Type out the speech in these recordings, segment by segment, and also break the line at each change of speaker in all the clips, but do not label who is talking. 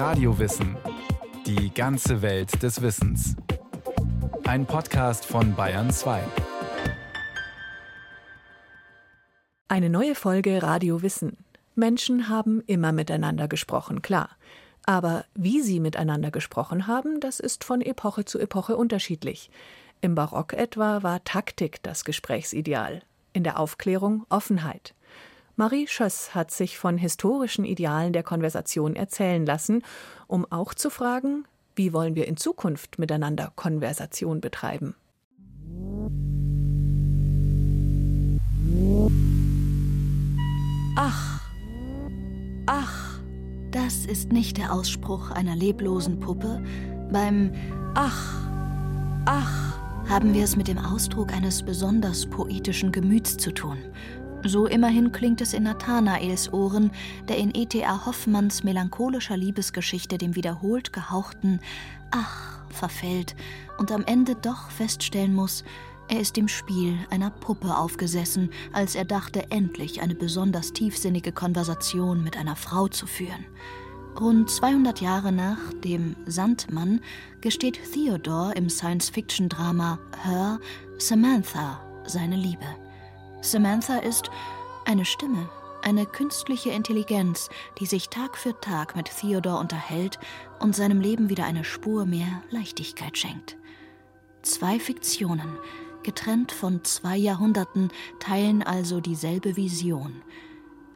Radiowissen. Die ganze Welt des Wissens. Ein Podcast von Bayern 2.
Eine neue Folge Radio Wissen. Menschen haben immer miteinander gesprochen, klar. Aber wie sie miteinander gesprochen haben, das ist von Epoche zu Epoche unterschiedlich. Im Barock etwa war Taktik das Gesprächsideal, in der Aufklärung Offenheit. Marie Schöss hat sich von historischen Idealen der Konversation erzählen lassen, um auch zu fragen, wie wollen wir in Zukunft miteinander Konversation betreiben?
Ach, ach, das ist nicht der Ausspruch einer leblosen Puppe. Beim Ach, ach haben wir es mit dem Ausdruck eines besonders poetischen Gemüts zu tun. So immerhin klingt es in Nathanaels Ohren, der in E.T.A. Hoffmanns melancholischer Liebesgeschichte dem wiederholt gehauchten Ach verfällt und am Ende doch feststellen muss, er ist dem Spiel einer Puppe aufgesessen, als er dachte, endlich eine besonders tiefsinnige Konversation mit einer Frau zu führen. Rund 200 Jahre nach dem Sandmann gesteht Theodore im Science-Fiction-Drama Her Samantha seine Liebe. Samantha ist eine Stimme, eine künstliche Intelligenz, die sich Tag für Tag mit Theodore unterhält und seinem Leben wieder eine Spur mehr Leichtigkeit schenkt. Zwei Fiktionen, getrennt von zwei Jahrhunderten, teilen also dieselbe Vision –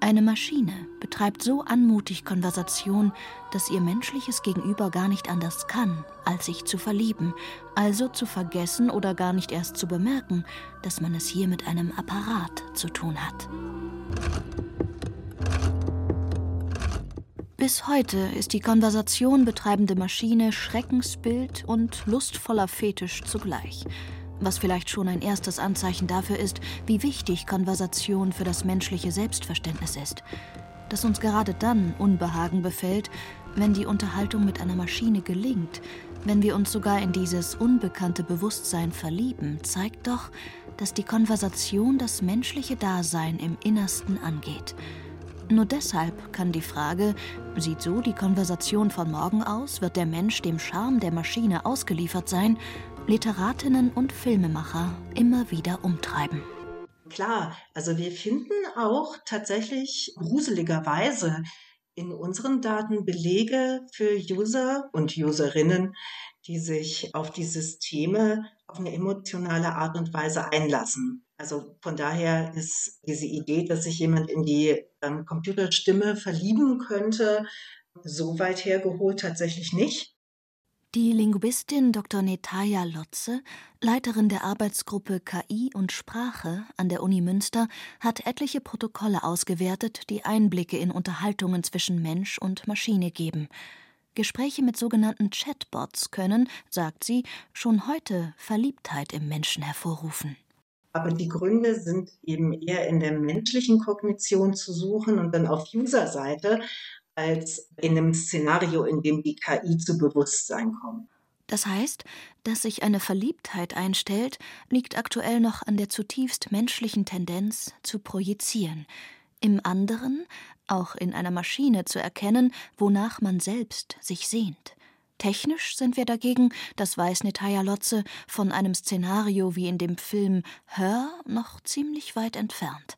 eine Maschine betreibt so anmutig Konversation, dass ihr menschliches Gegenüber gar nicht anders kann, als sich zu verlieben, also zu vergessen oder gar nicht erst zu bemerken, dass man es hier mit einem Apparat zu tun hat. Bis heute ist die Konversation betreibende Maschine Schreckensbild und lustvoller Fetisch zugleich was vielleicht schon ein erstes Anzeichen dafür ist, wie wichtig Konversation für das menschliche Selbstverständnis ist. Dass uns gerade dann Unbehagen befällt, wenn die Unterhaltung mit einer Maschine gelingt, wenn wir uns sogar in dieses unbekannte Bewusstsein verlieben, zeigt doch, dass die Konversation das menschliche Dasein im Innersten angeht. Nur deshalb kann die Frage, sieht so die Konversation von morgen aus, wird der Mensch dem Charme der Maschine ausgeliefert sein, Literatinnen und Filmemacher immer wieder umtreiben.
Klar, also wir finden auch tatsächlich gruseligerweise in unseren Daten Belege für User und Userinnen, die sich auf die Systeme auf eine emotionale Art und Weise einlassen. Also von daher ist diese Idee, dass sich jemand in die ähm, Computerstimme verlieben könnte, so weit hergeholt tatsächlich nicht.
Die Linguistin Dr. Netaja Lotze, Leiterin der Arbeitsgruppe KI und Sprache an der Uni Münster, hat etliche Protokolle ausgewertet, die Einblicke in Unterhaltungen zwischen Mensch und Maschine geben. Gespräche mit sogenannten Chatbots können, sagt sie, schon heute Verliebtheit im Menschen hervorrufen.
Aber die Gründe sind eben eher in der menschlichen Kognition zu suchen und dann auf User-Seite als in einem Szenario, in dem die KI zu Bewusstsein kommt.
Das heißt, dass sich eine Verliebtheit einstellt, liegt aktuell noch an der zutiefst menschlichen Tendenz zu projizieren, im anderen, auch in einer Maschine zu erkennen, wonach man selbst sich sehnt. Technisch sind wir dagegen, das weiß Netaya Lotze, von einem Szenario wie in dem Film Hör noch ziemlich weit entfernt.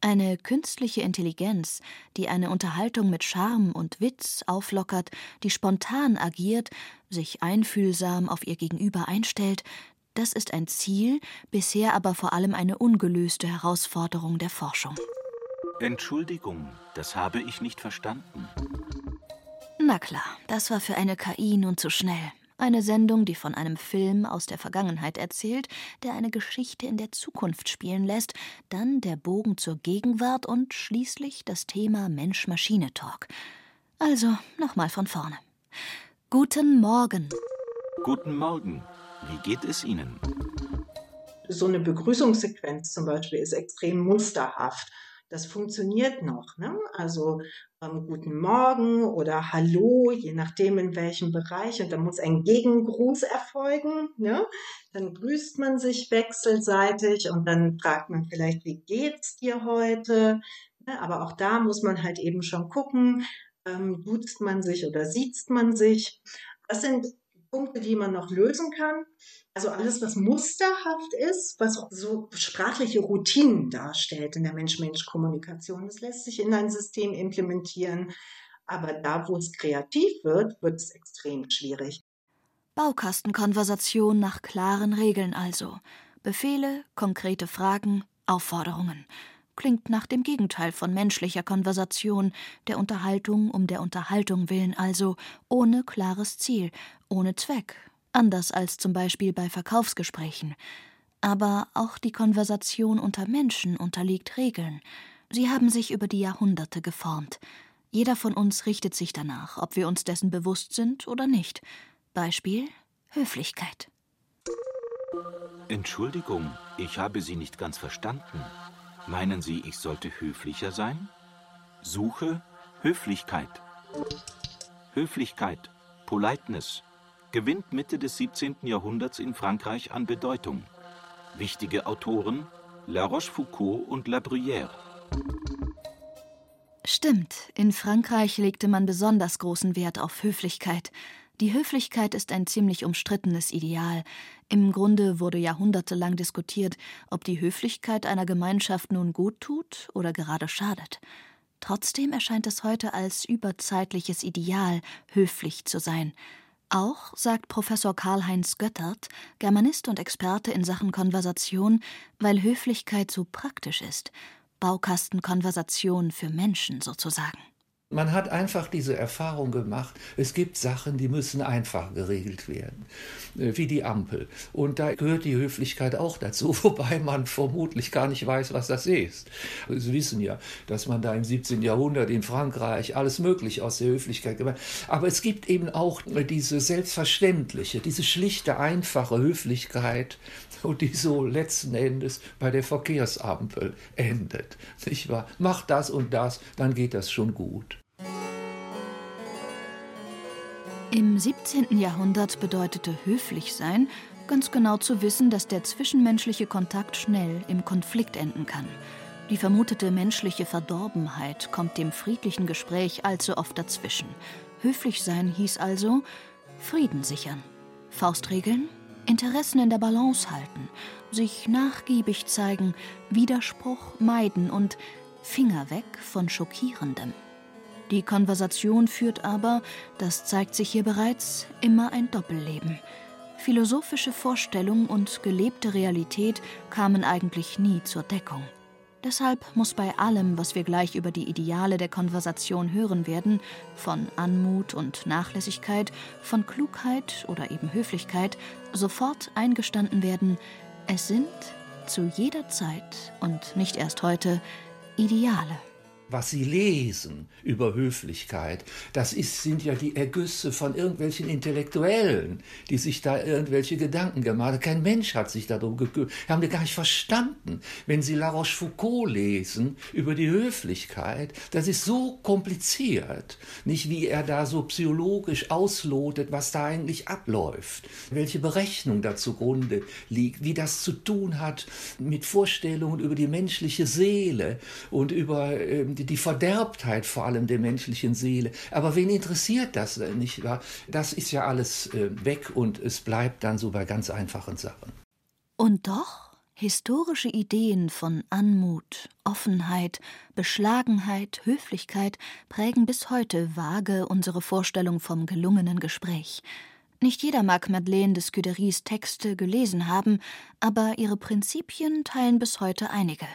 Eine künstliche Intelligenz, die eine Unterhaltung mit Charme und Witz auflockert, die spontan agiert, sich einfühlsam auf ihr Gegenüber einstellt, das ist ein Ziel, bisher aber vor allem eine ungelöste Herausforderung der Forschung.
Entschuldigung, das habe ich nicht verstanden.
Na klar, das war für eine KI nun zu schnell. Eine Sendung, die von einem Film aus der Vergangenheit erzählt, der eine Geschichte in der Zukunft spielen lässt, dann der Bogen zur Gegenwart und schließlich das Thema Mensch-Maschine-Talk. Also nochmal von vorne. Guten Morgen.
Guten Morgen. Wie geht es Ihnen?
So eine Begrüßungssequenz zum Beispiel ist extrem musterhaft. Das funktioniert noch. Ne? Also ähm, Guten Morgen oder Hallo, je nachdem in welchem Bereich. Und da muss ein Gegengruß erfolgen. Ne? Dann grüßt man sich wechselseitig und dann fragt man vielleicht, wie geht's dir heute? Ne? Aber auch da muss man halt eben schon gucken, Ähm, duzt man sich oder sieht man sich? Das sind Punkte, die man noch lösen kann. Also alles, was musterhaft ist, was so sprachliche Routinen darstellt in der Mensch-Mensch-Kommunikation, das lässt sich in ein System implementieren. Aber da, wo es kreativ wird, wird es extrem schwierig.
Baukastenkonversation nach klaren Regeln also. Befehle, konkrete Fragen, Aufforderungen. Klingt nach dem Gegenteil von menschlicher Konversation, der Unterhaltung um der Unterhaltung willen also, ohne klares Ziel, ohne Zweck, anders als zum Beispiel bei Verkaufsgesprächen. Aber auch die Konversation unter Menschen unterliegt Regeln. Sie haben sich über die Jahrhunderte geformt. Jeder von uns richtet sich danach, ob wir uns dessen bewusst sind oder nicht. Beispiel Höflichkeit.
Entschuldigung, ich habe Sie nicht ganz verstanden. Meinen Sie, ich sollte höflicher sein? Suche Höflichkeit. Höflichkeit, Politeness, gewinnt Mitte des 17. Jahrhunderts in Frankreich an Bedeutung. Wichtige Autoren La Rochefoucauld und La Bruyère.
Stimmt, in Frankreich legte man besonders großen Wert auf Höflichkeit. Die Höflichkeit ist ein ziemlich umstrittenes Ideal. Im Grunde wurde jahrhundertelang diskutiert, ob die Höflichkeit einer Gemeinschaft nun gut tut oder gerade schadet. Trotzdem erscheint es heute als überzeitliches Ideal, höflich zu sein. Auch, sagt Professor Karl-Heinz Göttert, Germanist und Experte in Sachen Konversation, weil Höflichkeit so praktisch ist. Baukastenkonversation für Menschen sozusagen.
Man hat einfach diese Erfahrung gemacht, es gibt Sachen, die müssen einfach geregelt werden, äh, wie die Ampel. Und da gehört die Höflichkeit auch dazu, wobei man vermutlich gar nicht weiß, was das ist. Sie wissen ja, dass man da im 17. Jahrhundert in Frankreich alles Mögliche aus der Höflichkeit gemacht hat. Aber es gibt eben auch diese selbstverständliche, diese schlichte, einfache Höflichkeit, die so letzten Endes bei der Verkehrsampel endet. Nicht wahr? Mach das und das, dann geht das schon gut.
Im 17. Jahrhundert bedeutete höflich sein, ganz genau zu wissen, dass der zwischenmenschliche Kontakt schnell im Konflikt enden kann. Die vermutete menschliche Verdorbenheit kommt dem friedlichen Gespräch allzu oft dazwischen. Höflich sein hieß also Frieden sichern. Faustregeln? Interessen in der Balance halten, sich nachgiebig zeigen, Widerspruch meiden und Finger weg von Schockierendem. Die Konversation führt aber, das zeigt sich hier bereits, immer ein Doppelleben. Philosophische Vorstellung und gelebte Realität kamen eigentlich nie zur Deckung. Deshalb muss bei allem, was wir gleich über die Ideale der Konversation hören werden, von Anmut und Nachlässigkeit, von Klugheit oder eben Höflichkeit, sofort eingestanden werden, es sind zu jeder Zeit und nicht erst heute Ideale
was sie lesen über Höflichkeit, das ist, sind ja die Ergüsse von irgendwelchen Intellektuellen, die sich da irgendwelche Gedanken gemacht haben. Kein Mensch hat sich darum gekümmert. Haben wir gar nicht verstanden. Wenn Sie La Rochefoucauld lesen über die Höflichkeit, das ist so kompliziert. Nicht wie er da so psychologisch auslotet, was da eigentlich abläuft. Welche Berechnung da zugrunde liegt, wie das zu tun hat mit Vorstellungen über die menschliche Seele und über ähm, die Verderbtheit vor allem der menschlichen Seele. Aber wen interessiert das nicht wahr? Das ist ja alles äh, weg und es bleibt dann so bei ganz einfachen Sachen.
Und doch historische Ideen von Anmut, Offenheit, Beschlagenheit, Höflichkeit prägen bis heute vage unsere Vorstellung vom gelungenen Gespräch. Nicht jeder mag Madeleine de Scuderies Texte gelesen haben, aber ihre Prinzipien teilen bis heute einige.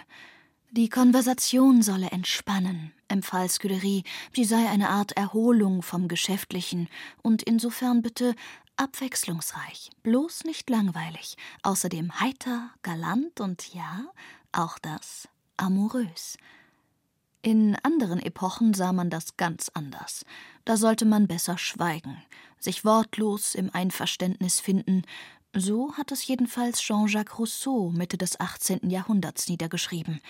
Die Konversation solle entspannen, empfahl Scuderie, sie sei eine Art Erholung vom Geschäftlichen und insofern bitte abwechslungsreich, bloß nicht langweilig, außerdem heiter, galant und ja, auch das amorös. In anderen Epochen sah man das ganz anders. Da sollte man besser schweigen, sich wortlos im Einverständnis finden. So hat es jedenfalls Jean-Jacques Rousseau Mitte des 18. Jahrhunderts niedergeschrieben.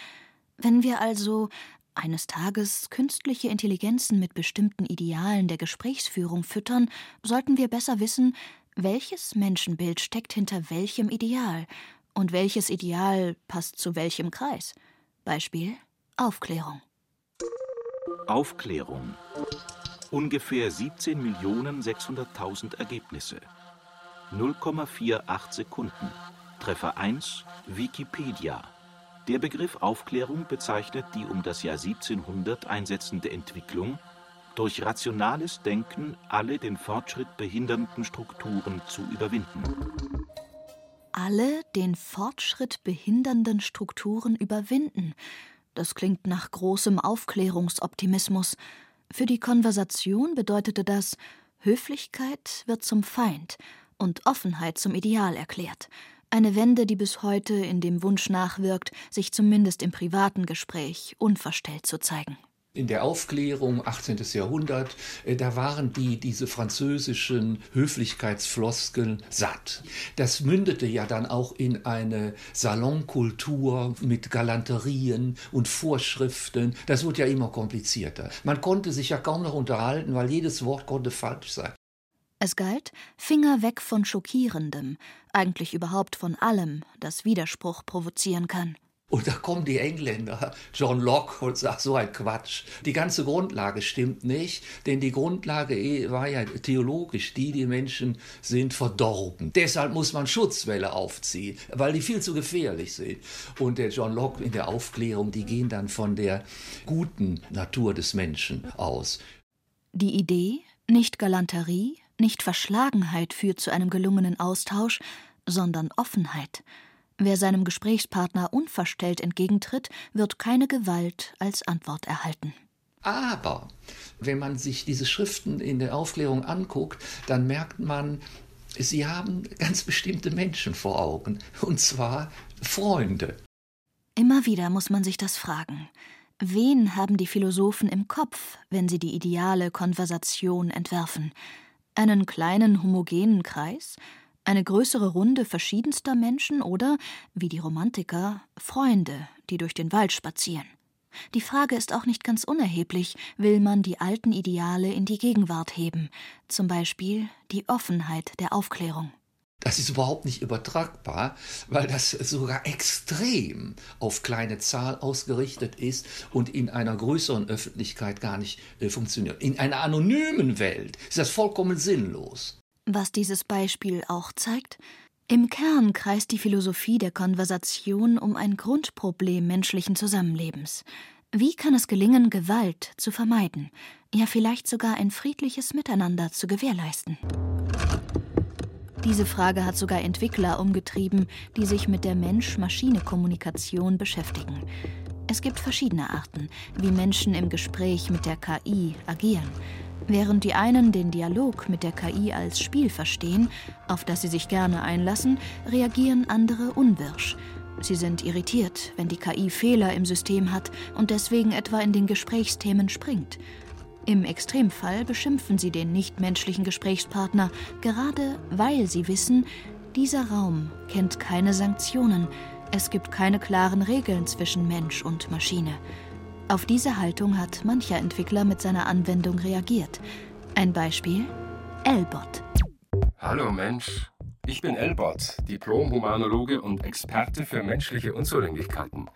Wenn wir also eines Tages künstliche Intelligenzen mit bestimmten Idealen der Gesprächsführung füttern, sollten wir besser wissen, welches Menschenbild steckt hinter welchem Ideal und welches Ideal passt zu welchem Kreis. Beispiel Aufklärung.
Aufklärung. Ungefähr 17.600.000 Ergebnisse. 0,48 Sekunden. Treffer 1 Wikipedia. Der Begriff Aufklärung bezeichnet die um das Jahr 1700 einsetzende Entwicklung, durch rationales Denken alle den Fortschritt behindernden Strukturen zu überwinden.
Alle den Fortschritt behindernden Strukturen überwinden. Das klingt nach großem Aufklärungsoptimismus. Für die Konversation bedeutete das, Höflichkeit wird zum Feind und Offenheit zum Ideal erklärt. Eine Wende, die bis heute in dem Wunsch nachwirkt, sich zumindest im privaten Gespräch unverstellt zu zeigen.
In der Aufklärung, 18. Jahrhundert, äh, da waren die, diese französischen Höflichkeitsfloskeln satt. Das mündete ja dann auch in eine Salonkultur mit Galanterien und Vorschriften. Das wurde ja immer komplizierter. Man konnte sich ja kaum noch unterhalten, weil jedes Wort konnte falsch sein.
Es galt, Finger weg von Schockierendem, eigentlich überhaupt von allem, das Widerspruch provozieren kann.
Und da kommen die Engländer, John Locke, und sagt so ein Quatsch. Die ganze Grundlage stimmt nicht, denn die Grundlage eh war ja theologisch, die, die Menschen sind verdorben. Deshalb muss man Schutzwelle aufziehen, weil die viel zu gefährlich sind. Und der John Locke in der Aufklärung, die gehen dann von der guten Natur des Menschen aus.
Die Idee, nicht Galanterie, nicht Verschlagenheit führt zu einem gelungenen Austausch, sondern Offenheit – Wer seinem Gesprächspartner unverstellt entgegentritt, wird keine Gewalt als Antwort erhalten.
Aber wenn man sich diese Schriften in der Aufklärung anguckt, dann merkt man, sie haben ganz bestimmte Menschen vor Augen, und zwar Freunde.
Immer wieder muss man sich das fragen. Wen haben die Philosophen im Kopf, wenn sie die ideale Konversation entwerfen? Einen kleinen homogenen Kreis? eine größere Runde verschiedenster Menschen oder, wie die Romantiker, Freunde, die durch den Wald spazieren. Die Frage ist auch nicht ganz unerheblich, will man die alten Ideale in die Gegenwart heben, zum Beispiel die Offenheit der Aufklärung.
Das ist überhaupt nicht übertragbar, weil das sogar extrem auf kleine Zahl ausgerichtet ist und in einer größeren Öffentlichkeit gar nicht äh, funktioniert. In einer anonymen Welt ist das vollkommen sinnlos.
Was dieses Beispiel auch zeigt, im Kern kreist die Philosophie der Konversation um ein Grundproblem menschlichen Zusammenlebens. Wie kann es gelingen, Gewalt zu vermeiden, ja vielleicht sogar ein friedliches Miteinander zu gewährleisten? Diese Frage hat sogar Entwickler umgetrieben, die sich mit der Mensch-Maschine-Kommunikation beschäftigen. Es gibt verschiedene Arten, wie Menschen im Gespräch mit der KI agieren. Während die einen den Dialog mit der KI als Spiel verstehen, auf das sie sich gerne einlassen, reagieren andere unwirsch. Sie sind irritiert, wenn die KI Fehler im System hat und deswegen etwa in den Gesprächsthemen springt. Im Extremfall beschimpfen sie den nichtmenschlichen Gesprächspartner, gerade weil sie wissen, dieser Raum kennt keine Sanktionen, es gibt keine klaren Regeln zwischen Mensch und Maschine. Auf diese Haltung hat mancher Entwickler mit seiner Anwendung reagiert. Ein Beispiel: Elbot.
Hallo Mensch, ich bin Elbot, Diplom-Humanologe und Experte für menschliche Unzulänglichkeiten.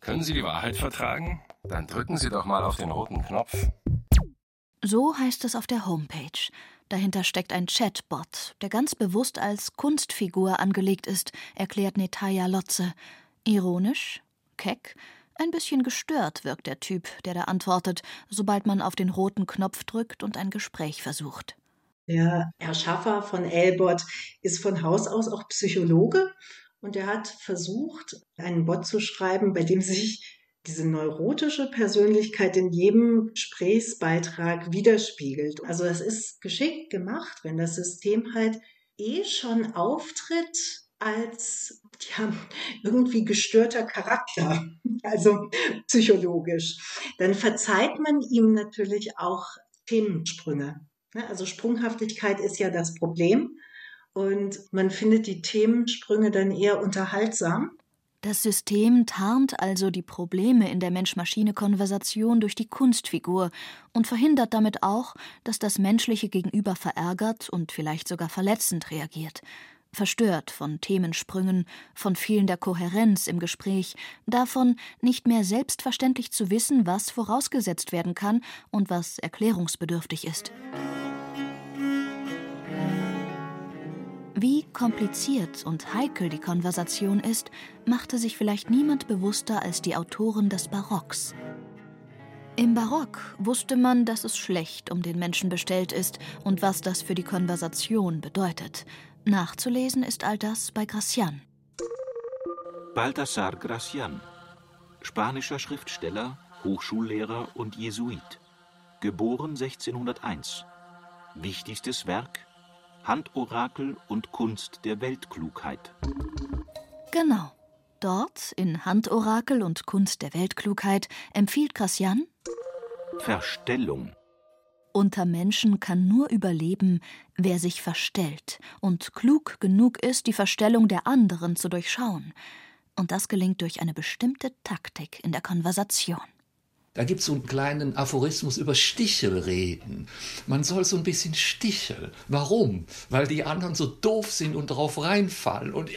Können Sie die Wahrheit vertragen? Dann drücken Sie doch mal auf den roten Knopf.
So heißt es auf der Homepage. Dahinter steckt ein Chatbot, der ganz bewusst als Kunstfigur angelegt ist, erklärt Netaya Lotze. Ironisch, keck, ein bisschen gestört wirkt der Typ, der da antwortet, sobald man auf den roten Knopf drückt und ein Gespräch versucht.
Der Herr Schaffer von Elbot ist von Haus aus auch Psychologe und er hat versucht, einen Bot zu schreiben, bei dem sich diese neurotische Persönlichkeit in jedem Gesprächsbeitrag widerspiegelt. Also es ist geschickt gemacht, wenn das System halt eh schon auftritt als ja, irgendwie gestörter Charakter, also psychologisch, dann verzeiht man ihm natürlich auch Themensprünge. Ne, also Sprunghaftigkeit ist ja das Problem und man findet die Themensprünge dann eher unterhaltsam.
Das System tarnt also die Probleme in der Mensch-Maschine-Konversation durch die Kunstfigur und verhindert damit auch, dass das menschliche Gegenüber verärgert und vielleicht sogar verletzend reagiert. verstört von Themensprüngen, von fehlender Kohärenz im Gespräch, davon, nicht mehr selbstverständlich zu wissen, was vorausgesetzt werden kann und was erklärungsbedürftig ist. Kompliziert und heikel die Konversation ist, machte sich vielleicht niemand bewusster als die Autoren des Barocks. Im Barock wusste man, dass es schlecht um den Menschen bestellt ist und was das für die Konversation bedeutet. Nachzulesen ist all das bei Gracian.
Balthasar Gracian, spanischer Schriftsteller, Hochschullehrer und Jesuit. Geboren 1601. Wichtigstes Werk Handorakel und Kunst der Weltklugheit.
Genau. Dort, in Handorakel und Kunst der Weltklugheit, empfiehlt Gracian
Verstellung
unter Menschen kann nur überleben, wer sich verstellt und klug genug ist, die Verstellung der anderen zu durchschauen. Und das gelingt durch eine bestimmte Taktik in der Konversation.
Da gibt es so einen kleinen Aphorismus über Stichelreden. Man soll so ein bisschen sticheln. Warum? Weil die anderen so doof sind und darauf reinfallen. Und,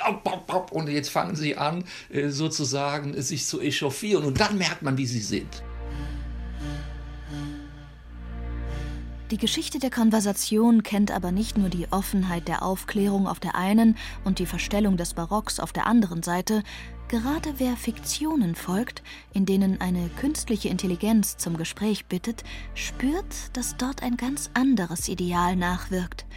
und jetzt fangen sie an, äh, sozusagen sich zu echauffieren. Und dann merkt man, wie sie sind.
Die Geschichte der Konversation kennt aber nicht nur die Offenheit der Aufklärung auf der einen und die Verstellung des Barocks auf der anderen Seite, gerade wer Fiktionen folgt, in denen eine künstliche Intelligenz zum Gespräch bittet, spürt, dass dort ein ganz anderes Ideal nachwirkt –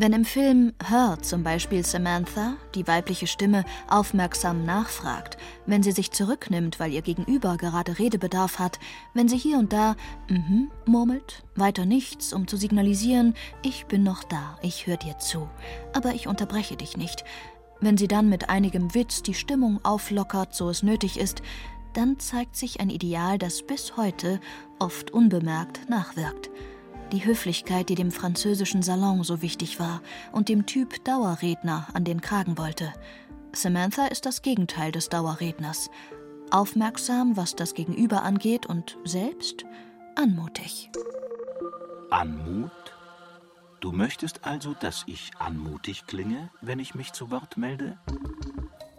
wenn im Film Her zum Beispiel Samantha, die weibliche Stimme, aufmerksam nachfragt, wenn sie sich zurücknimmt, weil ihr Gegenüber gerade Redebedarf hat, wenn sie hier und da mhm murmelt, weiter nichts, um zu signalisieren, ich bin noch da, ich höre dir zu, aber ich unterbreche dich nicht, wenn sie dann mit einigem Witz die Stimmung auflockert, so es nötig ist, dann zeigt sich ein Ideal, das bis heute oft unbemerkt nachwirkt die Höflichkeit, die dem französischen Salon so wichtig war und dem Typ Dauerredner an den Kragen wollte. Samantha ist das Gegenteil des Dauerredners. Aufmerksam, was das Gegenüber angeht und selbst anmutig.
Anmut? Du möchtest also, dass ich anmutig klinge, wenn ich mich zu Wort melde?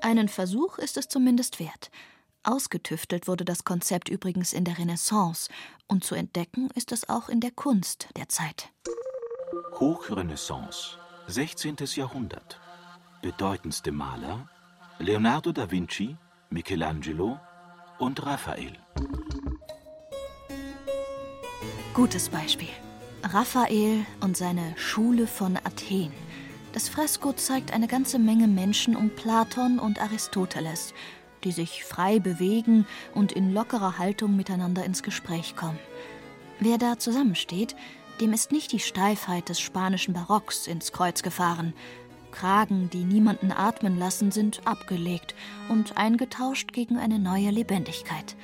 Einen Versuch ist es zumindest wert. Ausgetüftelt wurde das Konzept übrigens in der Renaissance und zu entdecken ist es auch in der Kunst der Zeit.
Hochrenaissance, 16. Jahrhundert. Bedeutendste Maler Leonardo da Vinci, Michelangelo und Raphael.
Gutes Beispiel. Raphael und seine Schule von Athen. Das Fresko zeigt eine ganze Menge Menschen um Platon und Aristoteles die sich frei bewegen und in lockerer Haltung miteinander ins Gespräch kommen. Wer da zusammensteht, dem ist nicht die Steifheit des spanischen Barocks ins Kreuz gefahren. Kragen, die niemanden atmen lassen, sind abgelegt und eingetauscht gegen eine neue Lebendigkeit.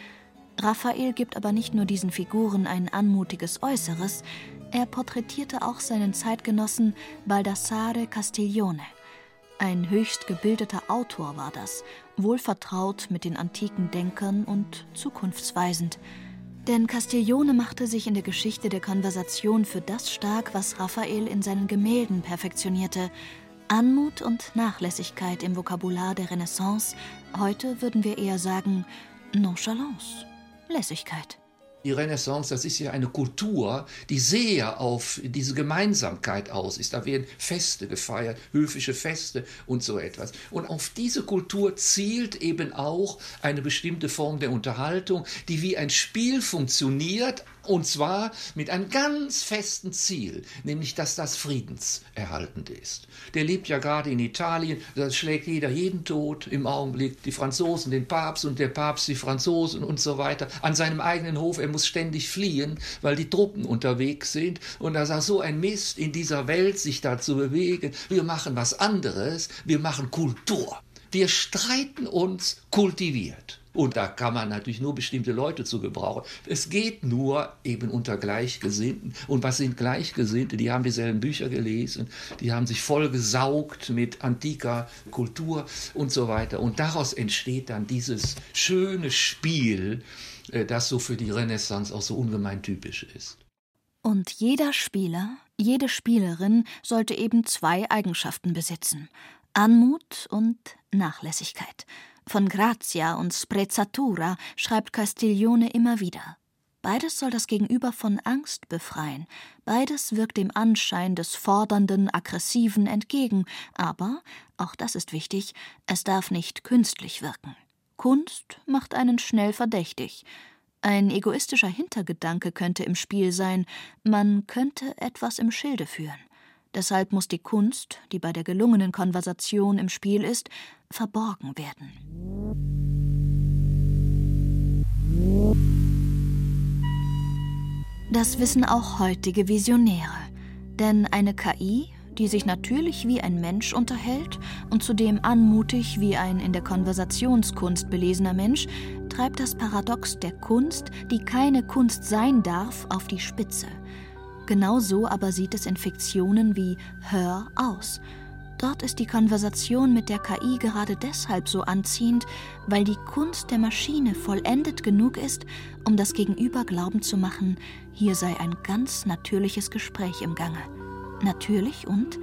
Raphael gibt aber nicht nur diesen Figuren ein anmutiges Äußeres, er porträtierte auch seinen Zeitgenossen Baldassare Castiglione. Ein höchst gebildeter Autor war das, wohlvertraut mit den antiken Denkern und zukunftsweisend. Denn Castiglione machte sich in der Geschichte der Konversation für das stark, was Raphael in seinen Gemälden perfektionierte. Anmut und Nachlässigkeit im Vokabular der Renaissance, heute würden wir eher sagen Nonchalance, Lässigkeit.
Die Renaissance, das ist ja eine Kultur, die sehr auf diese Gemeinsamkeit aus ist. Da werden Feste gefeiert, höfische Feste und so etwas. Und auf diese Kultur zielt eben auch eine bestimmte Form der Unterhaltung, die wie ein Spiel funktioniert, und zwar mit einem ganz festen Ziel, nämlich dass das friedenserhaltend ist. Der lebt ja gerade in Italien, da schlägt jeder jeden tot im Augenblick, die Franzosen den Papst und der Papst die Franzosen und so weiter. An seinem eigenen Hof, er muss ständig fliehen, weil die Truppen unterwegs sind. Und da sagt so ein Mist in dieser Welt, sich da zu bewegen. Wir machen was anderes, wir machen Kultur. Wir streiten uns kultiviert. Und da kann man natürlich nur bestimmte Leute zu gebrauchen. Es geht nur eben unter Gleichgesinnten. Und was sind Gleichgesinnte? Die haben dieselben Bücher gelesen, die haben sich vollgesaugt mit antiker Kultur und so weiter. Und daraus entsteht dann dieses schöne Spiel, äh, das so für die Renaissance auch so ungemein typisch ist.
Und jeder Spieler, jede Spielerin sollte eben zwei Eigenschaften besitzen Anmut und Nachlässigkeit. Von Grazia und Sprezzatura schreibt Castiglione immer wieder. Beides soll das Gegenüber von Angst befreien. Beides wirkt dem Anschein des Fordernden, Aggressiven entgegen. Aber, auch das ist wichtig, es darf nicht künstlich wirken. Kunst macht einen schnell verdächtig. Ein egoistischer Hintergedanke könnte im Spiel sein, man könnte etwas im Schilde führen. Deshalb muss die Kunst, die bei der gelungenen Konversation im Spiel ist, verborgen werden. Das wissen auch heutige Visionäre. Denn eine KI, die sich natürlich wie ein Mensch unterhält und zudem anmutig wie ein in der Konversationskunst belesener Mensch, treibt das Paradox der Kunst, die keine Kunst sein darf, auf die Spitze. Genau so aber sieht es in Fiktionen wie Hör aus. Dort ist die Konversation mit der KI gerade deshalb so anziehend, weil die Kunst der Maschine vollendet genug ist, um das Gegenüber glauben zu machen, hier sei ein ganz natürliches Gespräch im Gange. Natürlich und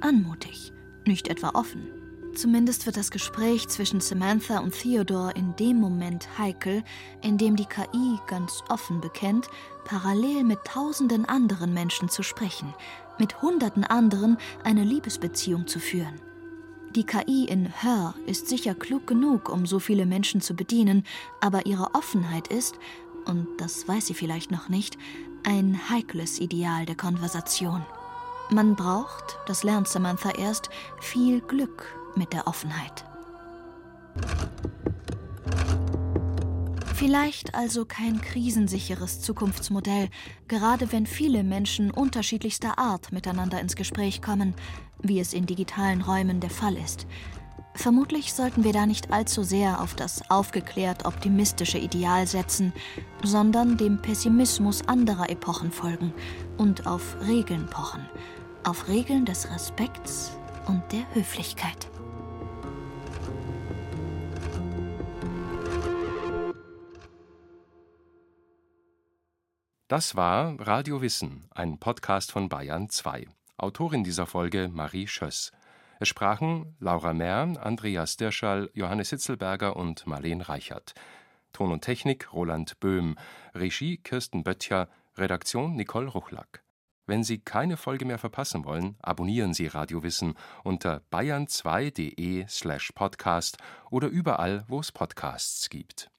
anmutig, nicht etwa offen. Zumindest wird das Gespräch zwischen Samantha und Theodore in dem Moment heikel, in dem die KI ganz offen bekennt, parallel mit tausenden anderen Menschen zu sprechen, mit hunderten anderen eine Liebesbeziehung zu führen. Die KI in Her ist sicher klug genug, um so viele Menschen zu bedienen, aber ihre Offenheit ist, und das weiß sie vielleicht noch nicht, ein heikles Ideal der Konversation. Man braucht, das lernt Samantha erst, viel Glück mit der Offenheit. Vielleicht also kein krisensicheres Zukunftsmodell, gerade wenn viele Menschen unterschiedlichster Art miteinander ins Gespräch kommen, wie es in digitalen Räumen der Fall ist. Vermutlich sollten wir da nicht allzu sehr auf das aufgeklärt optimistische Ideal setzen, sondern dem Pessimismus anderer Epochen folgen und auf Regeln pochen, auf Regeln des Respekts und der Höflichkeit.
Das war Radio Wissen, ein Podcast von Bayern 2. Autorin dieser Folge Marie Schöss. Es sprachen Laura Mehr, Andreas Dirschall, Johannes Hitzelberger und Marleen Reichert. Ton und Technik Roland Böhm, Regie Kirsten Böttcher, Redaktion Nicole Ruchlack. Wenn Sie keine Folge mehr verpassen wollen, abonnieren Sie Radio Wissen unter bayern2.de slash podcast oder überall, wo es Podcasts gibt.